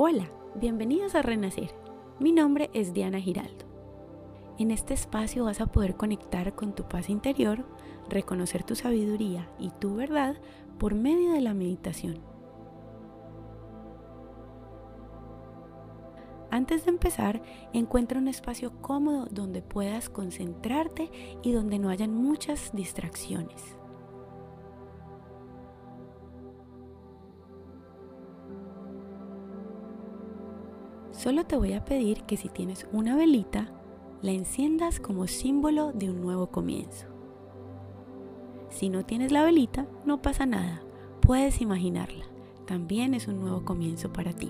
Hola, bienvenidos a Renacer. Mi nombre es Diana Giraldo. En este espacio vas a poder conectar con tu paz interior, reconocer tu sabiduría y tu verdad por medio de la meditación. Antes de empezar, encuentra un espacio cómodo donde puedas concentrarte y donde no hayan muchas distracciones. Solo te voy a pedir que si tienes una velita, la enciendas como símbolo de un nuevo comienzo. Si no tienes la velita, no pasa nada, puedes imaginarla, también es un nuevo comienzo para ti.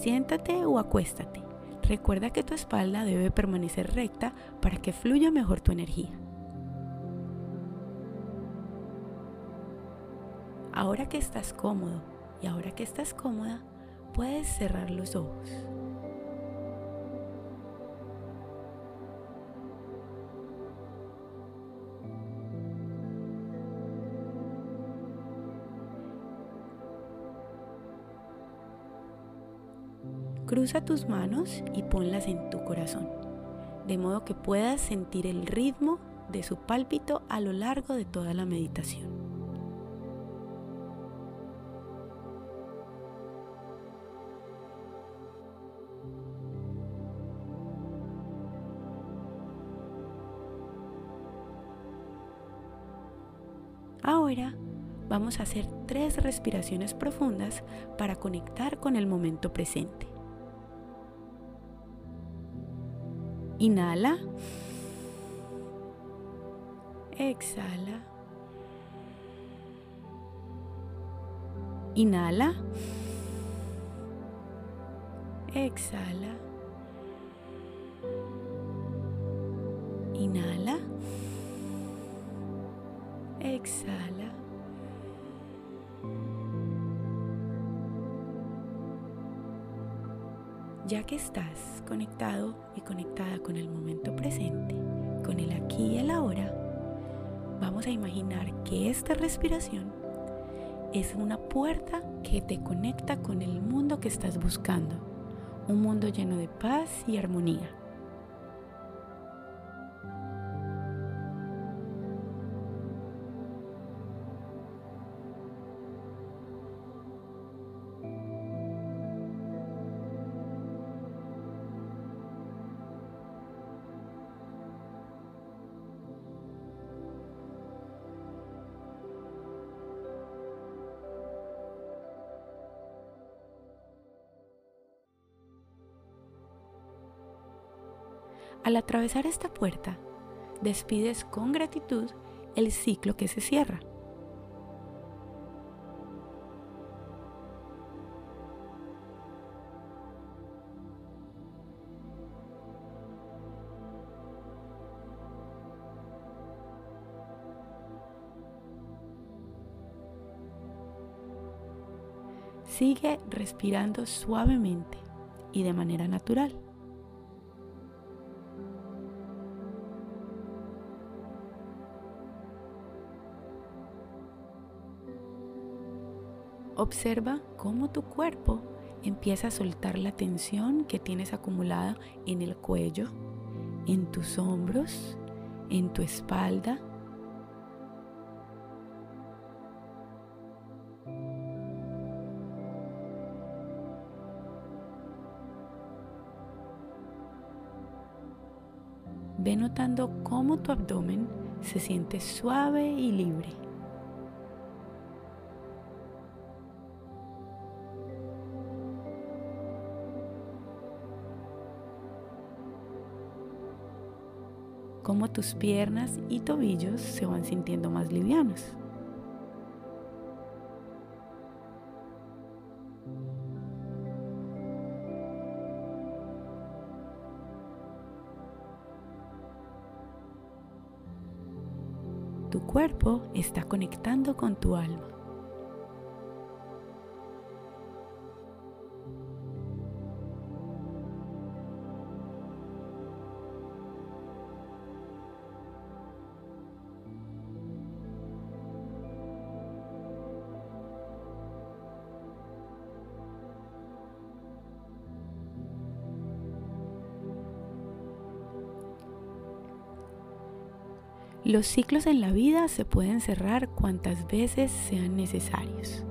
Siéntate o acuéstate. Recuerda que tu espalda debe permanecer recta para que fluya mejor tu energía. Ahora que estás cómodo y ahora que estás cómoda, puedes cerrar los ojos. Cruza tus manos y ponlas en tu corazón, de modo que puedas sentir el ritmo de su pálpito a lo largo de toda la meditación. Ahora vamos a hacer tres respiraciones profundas para conectar con el momento presente. Inhala. Exhala. Inhala. Exhala. Inhala exhala. Ya que estás conectado y conectada con el momento presente, con el aquí y el ahora, vamos a imaginar que esta respiración es una puerta que te conecta con el mundo que estás buscando, un mundo lleno de paz y armonía. Al atravesar esta puerta, despides con gratitud el ciclo que se cierra. Sigue respirando suavemente y de manera natural. Observa cómo tu cuerpo empieza a soltar la tensión que tienes acumulada en el cuello, en tus hombros, en tu espalda. Ve notando cómo tu abdomen se siente suave y libre. Cómo tus piernas y tobillos se van sintiendo más livianos. Tu cuerpo está conectando con tu alma. Los ciclos en la vida se pueden cerrar cuantas veces sean necesarios.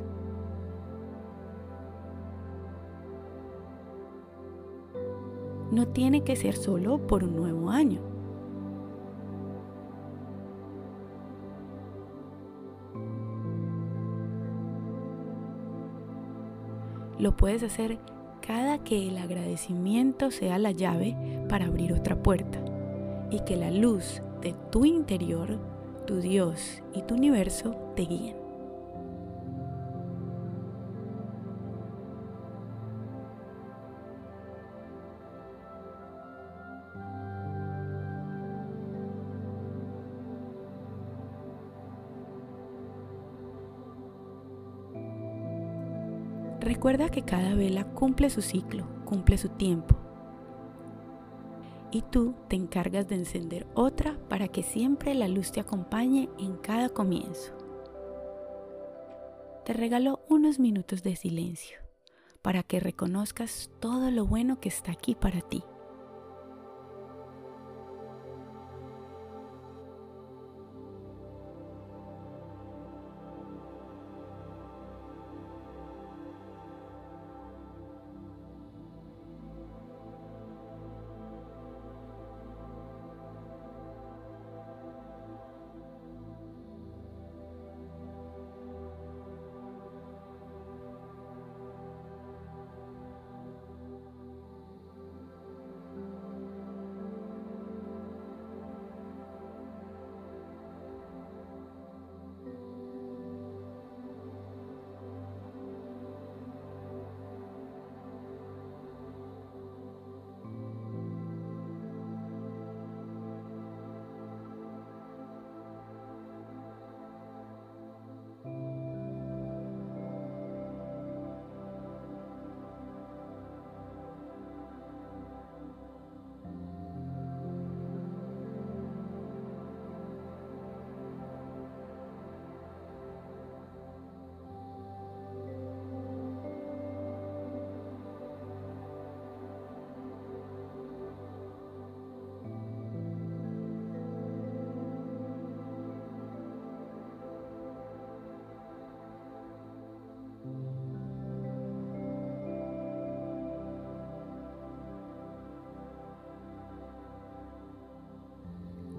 No tiene que ser solo por un nuevo año. Lo puedes hacer cada que el agradecimiento sea la llave para abrir otra puerta y que la luz de tu interior, tu Dios y tu universo te guíen. Recuerda que cada vela cumple su ciclo, cumple su tiempo. Y tú te encargas de encender otra para que siempre la luz te acompañe en cada comienzo. Te regalo unos minutos de silencio para que reconozcas todo lo bueno que está aquí para ti.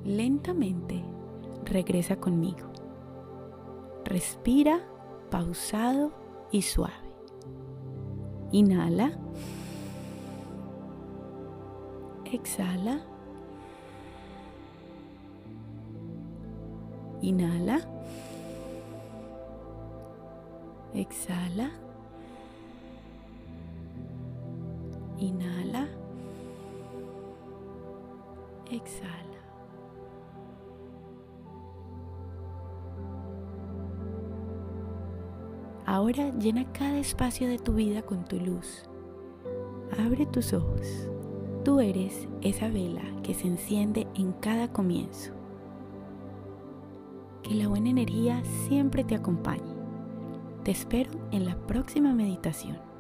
Lentamente regresa conmigo. Respira pausado y suave. Inhala. Exhala. Inhala. Exhala. Inhala. Exhala. Ahora llena cada espacio de tu vida con tu luz. Abre tus ojos. Tú eres esa vela que se enciende en cada comienzo. Que la buena energía siempre te acompañe. Te espero en la próxima meditación.